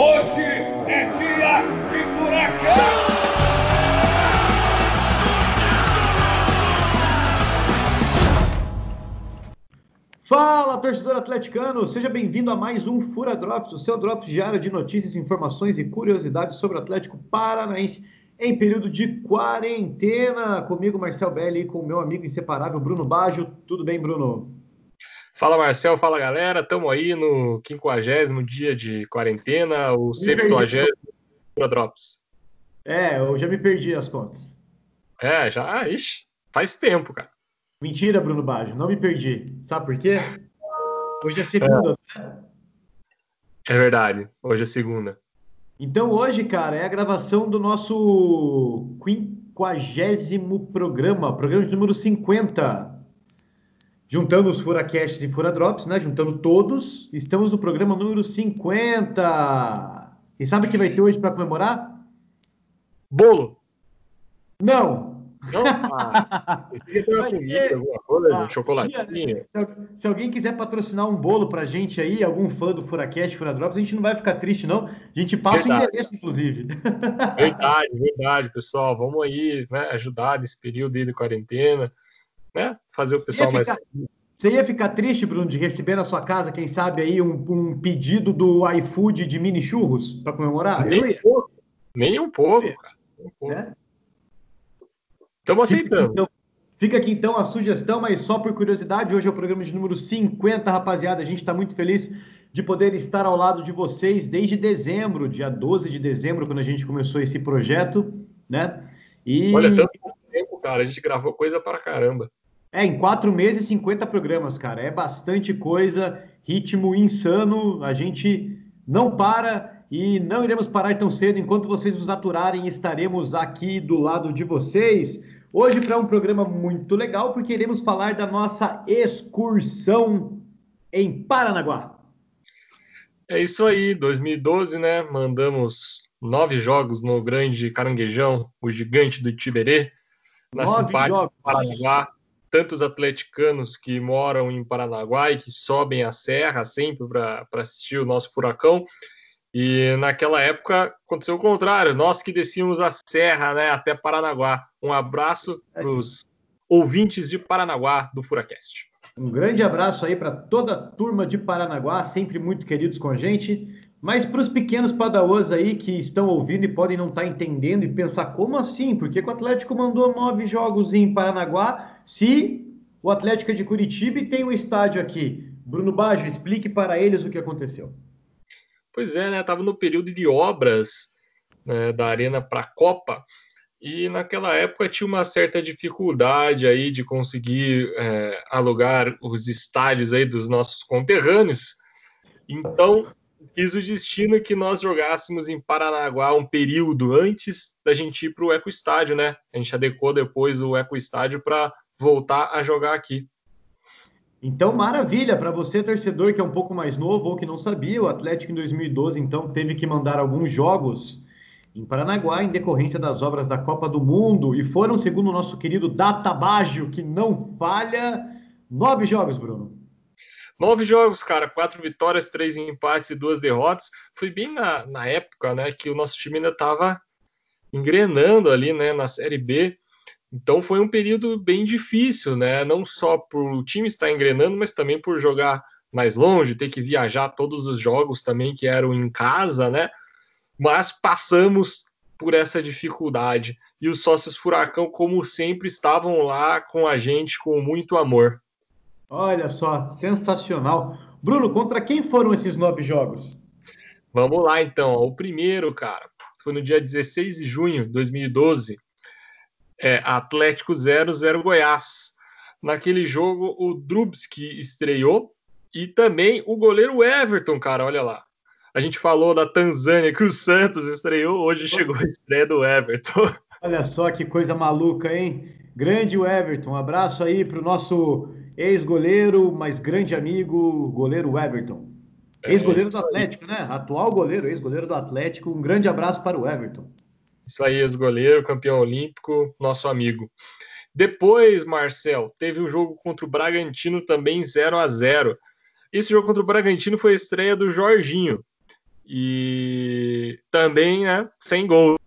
Hoje é dia de furacão! Fala, torcedor atleticano! Seja bem-vindo a mais um Fura Drops, o seu drops diário de notícias, informações e curiosidades sobre o Atlético Paranaense em período de quarentena. Comigo, Marcel Belli, e com o meu amigo inseparável, Bruno Baggio. Tudo bem, Bruno? Fala, Marcel. Fala, galera. Estamos aí no 50 dia de quarentena, o 70 Fura Drops. É, eu já me perdi as contas. É, já, ixi, faz tempo, cara. Mentira, Bruno Baggio, não me perdi. Sabe por quê? Hoje é segunda, é. né? É verdade, hoje é segunda. Então hoje, cara, é a gravação do nosso quinquagésimo programa, programa de número 50. Juntando os Furacasts e Furadrops, né? Juntando todos, estamos no programa número 50. E sabe o que vai ter hoje para comemorar? Bolo! Não! Não? Ah, comida, alguma coisa, ah, chocolatinho. Se, se, alguém quiser patrocinar um bolo pra gente aí, algum fã do Furacast, Furadrops, a gente não vai ficar triste, não. A gente passa verdade. o endereço, inclusive. Verdade, verdade, pessoal. Vamos aí né, ajudar nesse período aí de quarentena, né? Fazer o pessoal mais. Você ia ficar triste, Bruno, de receber na sua casa, quem sabe, aí um, um pedido do iFood de mini churros para comemorar? Nem um pouco. Nem um pouco, cara. Um pouco. É? Estamos aceitando. Então, fica aqui então a sugestão, mas só por curiosidade, hoje é o programa de número 50, rapaziada. A gente está muito feliz de poder estar ao lado de vocês desde dezembro, dia 12 de dezembro, quando a gente começou esse projeto, né? E... Olha, tanto tempo, cara, a gente gravou coisa para caramba. É, em quatro meses, 50 programas, cara. É bastante coisa, ritmo insano. A gente não para e não iremos parar tão cedo. Enquanto vocês nos aturarem, estaremos aqui do lado de vocês. Hoje para um programa muito legal, porque iremos falar da nossa excursão em Paranaguá. É isso aí, 2012, né? Mandamos nove jogos no grande Caranguejão, o gigante do Tiberê, na simpática Paranaguá. Tantos atleticanos que moram em Paranaguá e que sobem a serra sempre para assistir o nosso furacão. E naquela época aconteceu o contrário, nós que descíamos a serra né, até Paranaguá. Um abraço para os ouvintes de Paranaguá do Furacast. Um grande abraço aí para toda a turma de Paranaguá, sempre muito queridos com a gente. Mas para os pequenos padawãs aí que estão ouvindo e podem não estar tá entendendo e pensar como assim? Por que o Atlético mandou nove jogos em Paranaguá se o Atlético é de Curitiba e tem um estádio aqui? Bruno Baggio, explique para eles o que aconteceu. Pois é, né? Tava no período de obras né, da arena para a Copa e naquela época tinha uma certa dificuldade aí de conseguir é, alugar os estádios aí dos nossos conterrâneos. Então quis o destino que nós jogássemos em Paranaguá um período antes da gente ir para o Eco Estádio, né? A gente adequou depois o Eco Estádio para voltar a jogar aqui. Então, maravilha, para você, torcedor que é um pouco mais novo ou que não sabia, o Atlético em 2012, então, teve que mandar alguns jogos em Paranaguá em decorrência das obras da Copa do Mundo e foram, segundo o nosso querido Databágio, que não falha, nove jogos, Bruno. Nove jogos, cara, quatro vitórias, três empates e duas derrotas. Foi bem na, na época, né, que o nosso time ainda estava engrenando ali, né, na Série B. Então foi um período bem difícil, né? Não só por o time estar engrenando, mas também por jogar mais longe, ter que viajar todos os jogos também que eram em casa, né? Mas passamos por essa dificuldade. E os sócios Furacão, como sempre, estavam lá com a gente com muito amor. Olha só, sensacional. Bruno, contra quem foram esses nove jogos? Vamos lá então. O primeiro, cara, foi no dia 16 de junho de 2012 é, Atlético 0, 0 Goiás. Naquele jogo, o Drubski estreou e também o goleiro Everton, cara, olha lá. A gente falou da Tanzânia que o Santos estreou, hoje chegou a estreia do Everton. Olha só que coisa maluca, hein? Grande Everton, um abraço aí para o nosso ex-goleiro, mas grande amigo, goleiro Everton. É ex-goleiro é do Atlético, né? Atual goleiro, ex-goleiro do Atlético. Um grande abraço para o Everton. Isso aí, ex-goleiro, campeão olímpico, nosso amigo. Depois, Marcel, teve um jogo contra o Bragantino também 0 a 0 Esse jogo contra o Bragantino foi a estreia do Jorginho. E também, né, sem gols.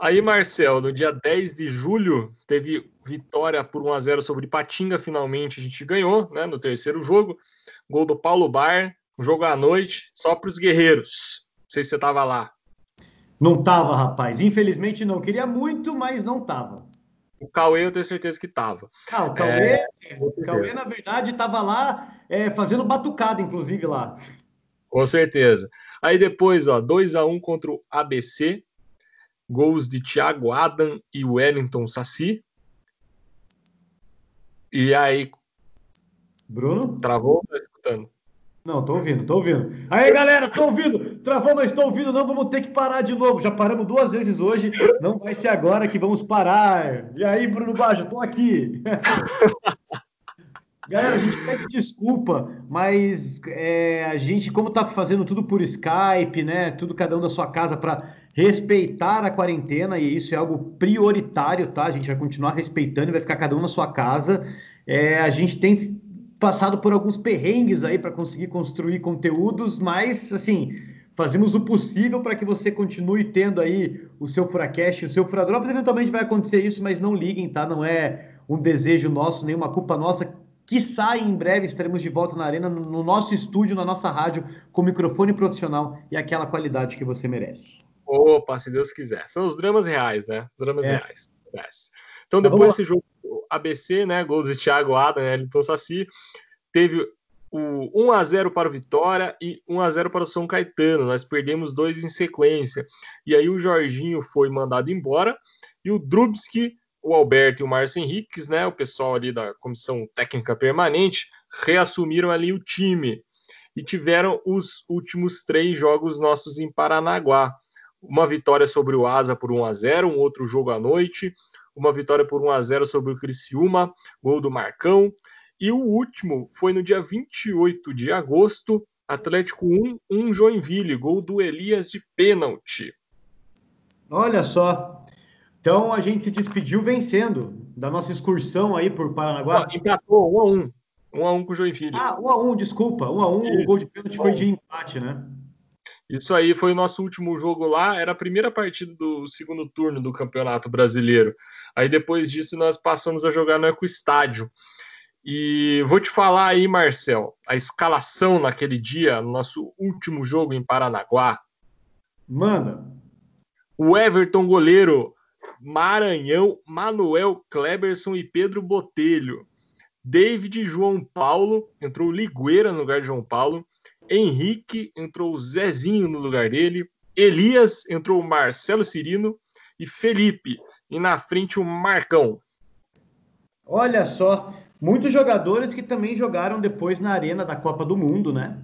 Aí, Marcel, no dia 10 de julho, teve vitória por 1 a 0 sobre Patinga, finalmente a gente ganhou, né, no terceiro jogo. Gol do Paulo Bar, jogo à noite, só para os guerreiros. Não sei se você estava lá. Não tava, rapaz. Infelizmente não. Queria muito, mas não tava. O Cauê eu tenho certeza que tava. Ah, o Cauê, é... o Cauê na verdade, estava lá é, fazendo batucada, inclusive, lá. Com certeza. Aí depois, ó, 2 a 1 contra o ABC. Gols de Thiago Adam e Wellington Saci. E aí. Bruno? Travou? Tá escutando? Não, tô ouvindo, tô ouvindo. Aí, galera, tô ouvindo. Travou, mas tô ouvindo. Não, vamos ter que parar de novo. Já paramos duas vezes hoje. Não vai ser agora que vamos parar. E aí, Bruno Baixo, tô aqui. Galera, a gente pede desculpa, mas é, a gente, como tá fazendo tudo por Skype, né? Tudo cada um da sua casa para respeitar a quarentena, e isso é algo prioritário, tá? A gente vai continuar respeitando e vai ficar cada um na sua casa. É, a gente tem passado por alguns perrengues aí para conseguir construir conteúdos, mas assim, fazemos o possível para que você continue tendo aí o seu Furacast, o seu Furadrops. Eventualmente vai acontecer isso, mas não liguem, tá? Não é um desejo nosso, nenhuma culpa nossa. Que sai em breve, estaremos de volta na arena, no nosso estúdio, na nossa rádio, com microfone profissional e aquela qualidade que você merece. Opa, se Deus quiser. São os dramas reais, né? Dramas é. reais. Então, depois desse jogo ABC, né? Gols de Thiago Adam, né, Elton Saci. Teve o 1 a 0 para o Vitória e 1 a 0 para o São Caetano. Nós perdemos dois em sequência. E aí o Jorginho foi mandado embora e o Drubski, o Alberto e o Márcio Henriques, né, o pessoal ali da comissão técnica permanente, reassumiram ali o time e tiveram os últimos três jogos nossos em Paranaguá. Uma vitória sobre o Asa por 1 a 0, um outro jogo à noite, uma vitória por 1 a 0 sobre o Criciúma, gol do Marcão. E o último foi no dia 28 de agosto, Atlético 1, 1 Joinville, gol do Elias de pênalti. Olha só. Então a gente se despediu vencendo da nossa excursão aí por Paranaguá. Não, empatou 1 a 1. 1 a 1 com o Joinville. Ah, 1 a 1, desculpa. 1 a 1, o gol de pênalti foi de empate, né? Isso aí foi o nosso último jogo lá, era a primeira partida do segundo turno do Campeonato Brasileiro. Aí depois disso nós passamos a jogar no Eco Estádio. E vou te falar aí, Marcel, a escalação naquele dia, nosso último jogo em Paranaguá. Manda. O Everton goleiro, Maranhão, Manuel Kleberson e Pedro Botelho. David João Paulo, entrou Ligueira no lugar de João Paulo. Henrique entrou o Zezinho no lugar dele, Elias entrou o Marcelo Cirino e Felipe. E na frente o Marcão. Olha só, muitos jogadores que também jogaram depois na arena da Copa do Mundo, né?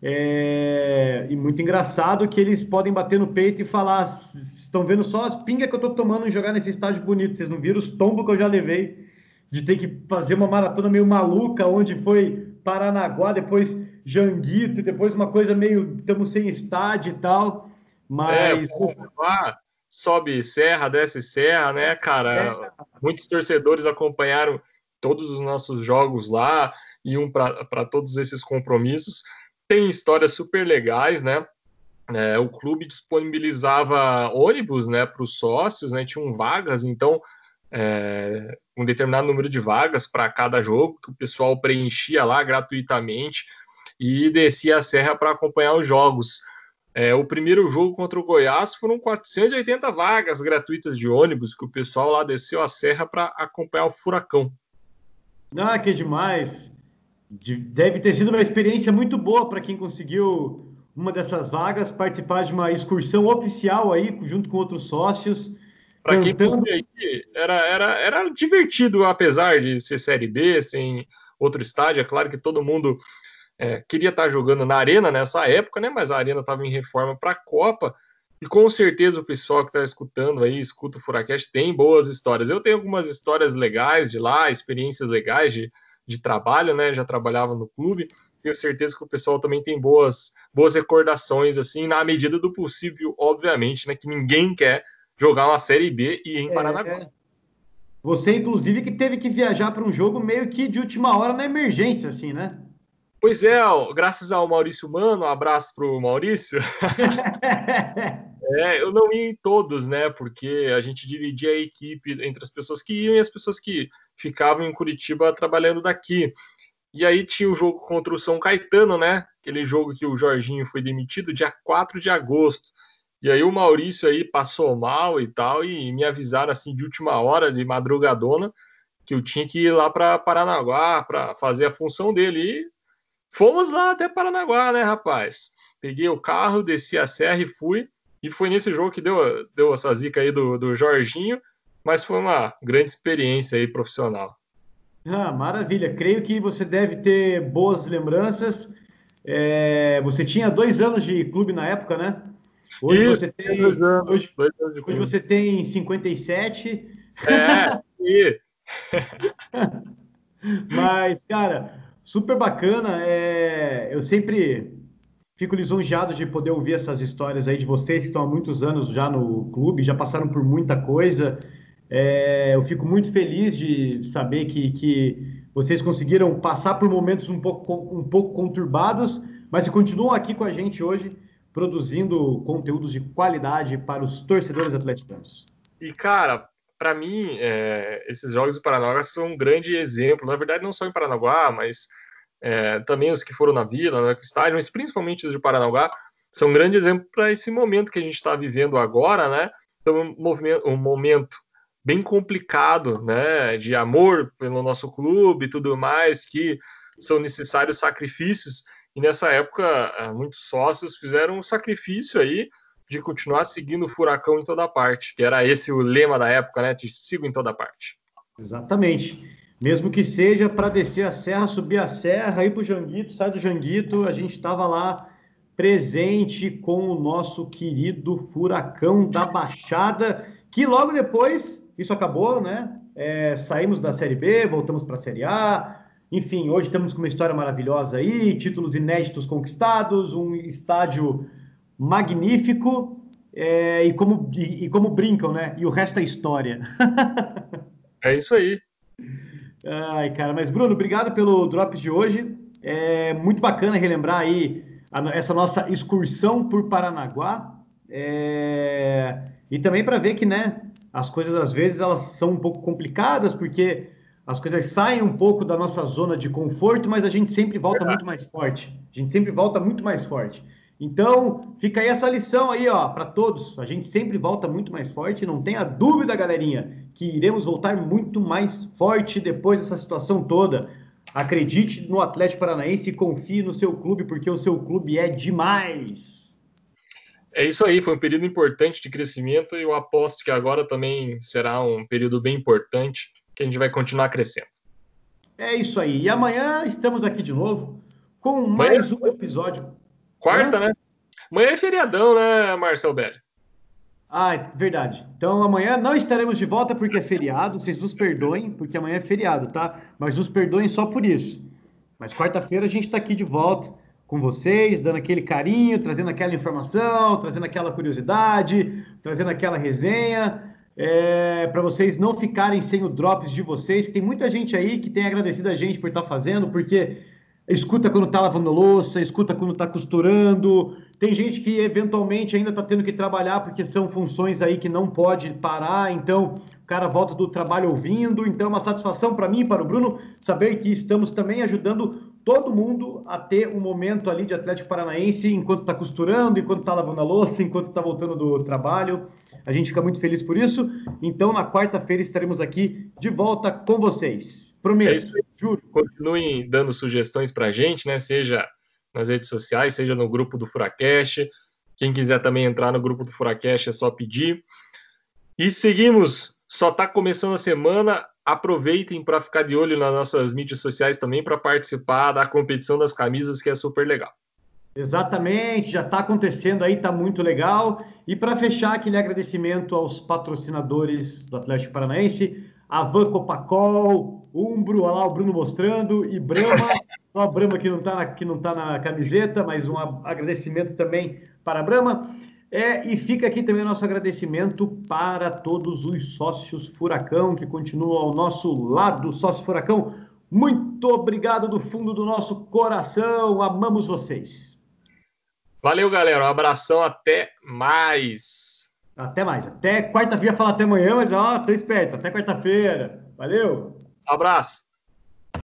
É... E muito engraçado que eles podem bater no peito e falar: estão vendo só as pingas que eu tô tomando em jogar nesse estádio bonito, vocês não viram os tombos que eu já levei de ter que fazer uma maratona meio maluca, onde foi Paranaguá, depois Janguito, depois uma coisa meio estamos sem estádio e tal. Mas. É, ah, sobe serra, desce serra, né, cara? Serra. Muitos torcedores acompanharam todos os nossos jogos lá, iam para todos esses compromissos. Tem histórias super legais, né? É, o clube disponibilizava ônibus né, para os sócios, né, tinham vagas, então é, um determinado número de vagas para cada jogo que o pessoal preenchia lá gratuitamente e descia a serra para acompanhar os jogos. É, o primeiro jogo contra o Goiás foram 480 vagas gratuitas de ônibus que o pessoal lá desceu a serra para acompanhar o Furacão. Ah, que demais! Deve ter sido uma experiência muito boa para quem conseguiu uma dessas vagas, participar de uma excursão oficial aí, junto com outros sócios. Para quem podia ir, era, era, era divertido, apesar de ser Série B, sem outro estádio. É claro que todo mundo é, queria estar jogando na Arena nessa época, né? Mas a Arena estava em reforma para a Copa. E com certeza o pessoal que está escutando aí, escuta o Furacast, tem boas histórias. Eu tenho algumas histórias legais de lá, experiências legais de, de trabalho, né? Já trabalhava no clube. Tenho certeza que o pessoal também tem boas, boas recordações, assim, na medida do possível, obviamente, né? Que ninguém quer jogar uma Série B e ir em é, Paranaguá. É. Você, inclusive, que teve que viajar para um jogo meio que de última hora na emergência, assim, né? Pois é, graças ao Maurício Mano, um abraço para o Maurício. é, eu não ia em todos, né? Porque a gente dividia a equipe entre as pessoas que iam e as pessoas que ficavam em Curitiba trabalhando daqui. E aí tinha o jogo contra o São Caetano, né? Aquele jogo que o Jorginho foi demitido dia 4 de agosto. E aí o Maurício aí passou mal e tal, e me avisaram assim de última hora, de madrugadona, que eu tinha que ir lá para Paranaguá para fazer a função dele. E fomos lá até Paranaguá, né, rapaz? Peguei o carro, desci a serra e fui. E foi nesse jogo que deu, deu essa zica aí do, do Jorginho, mas foi uma grande experiência aí profissional. Ah, maravilha. Creio que você deve ter boas lembranças. É, você tinha dois anos de clube na época, né? Hoje Isso, você tem. Dois anos, hoje, dois anos hoje você tem 57. É, e... Mas, cara, super bacana. É... Eu sempre fico lisonjeado de poder ouvir essas histórias aí de vocês que estão há muitos anos já no clube, já passaram por muita coisa. É, eu fico muito feliz de saber que, que vocês conseguiram passar por momentos um pouco, um pouco conturbados, mas continuam aqui com a gente hoje, produzindo conteúdos de qualidade para os torcedores atleticanos. E, cara, para mim, é, esses jogos do Paranaguá são um grande exemplo. Na verdade, não só em Paranaguá, mas é, também os que foram na Vila, no estádio, mas principalmente os de Paranaguá, são um grande exemplo para esse momento que a gente está vivendo agora, né? Então, um, um momento bem complicado, né, de amor pelo nosso clube e tudo mais, que são necessários sacrifícios. E nessa época, eh, muitos sócios fizeram um sacrifício aí de continuar seguindo o furacão em toda parte, que era esse o lema da época, né, de sigo em toda parte. Exatamente. Mesmo que seja para descer a serra, subir a serra, ir para o Janguito, sai do Janguito, a gente estava lá presente com o nosso querido furacão da Baixada, que logo depois isso acabou, né? É, saímos da Série B, voltamos para a Série A. Enfim, hoje estamos com uma história maravilhosa aí, títulos inéditos conquistados, um estádio magnífico é, e, como, e, e, como brincam, né? E o resto é história. é isso aí. Ai, cara, mas Bruno, obrigado pelo Drops de hoje. É muito bacana relembrar aí a, essa nossa excursão por Paranaguá. É, e também para ver que, né, as coisas às vezes elas são um pouco complicadas porque as coisas saem um pouco da nossa zona de conforto, mas a gente sempre volta muito mais forte. A gente sempre volta muito mais forte. Então, fica aí essa lição aí, ó, para todos. A gente sempre volta muito mais forte, não tenha dúvida, galerinha, que iremos voltar muito mais forte depois dessa situação toda. Acredite no Atlético Paranaense e confie no seu clube, porque o seu clube é demais. É isso aí, foi um período importante de crescimento e eu aposto que agora também será um período bem importante que a gente vai continuar crescendo. É isso aí. E amanhã estamos aqui de novo com mais amanhã, um episódio. Quarta, né? Amanhã é feriadão, né, Marcel Belli? Ah, é verdade. Então amanhã não estaremos de volta porque é feriado. Vocês nos perdoem, porque amanhã é feriado, tá? Mas nos perdoem só por isso. Mas quarta-feira a gente está aqui de volta com vocês, dando aquele carinho, trazendo aquela informação, trazendo aquela curiosidade, trazendo aquela resenha, é, para vocês não ficarem sem o drops de vocês. Tem muita gente aí que tem agradecido a gente por estar tá fazendo, porque escuta quando está lavando louça, escuta quando está costurando. Tem gente que eventualmente ainda está tendo que trabalhar porque são funções aí que não pode parar, então o cara volta do trabalho ouvindo. Então é uma satisfação para mim e para o Bruno saber que estamos também ajudando todo mundo a ter um momento ali de Atlético Paranaense enquanto está costurando, enquanto está lavando a louça, enquanto está voltando do trabalho. A gente fica muito feliz por isso. Então, na quarta-feira estaremos aqui de volta com vocês. Prometo, é isso, juro. Continuem dando sugestões para a gente, né? Seja nas redes sociais, seja no grupo do Furacast. Quem quiser também entrar no grupo do Furacast é só pedir. E seguimos. Só está começando a semana aproveitem para ficar de olho nas nossas mídias sociais também para participar da competição das camisas, que é super legal. Exatamente, já está acontecendo aí, está muito legal. E para fechar, aquele agradecimento aos patrocinadores do Atlético Paranaense, Avan Copacol, Umbro, olha lá o Bruno mostrando, e Brahma, só a Brahma que não está na, que não tá na camiseta, mas um agradecimento também para a Brahma. É, e fica aqui também o nosso agradecimento para todos os sócios Furacão que continuam ao nosso lado. Sócio Furacão, Muito obrigado do fundo do nosso coração. Amamos vocês. Valeu, galera. Um abração. Até mais. Até mais. Até quarta-feira. Falar até amanhã, mas ó, tô esperto. Até quarta-feira. Valeu. abraço.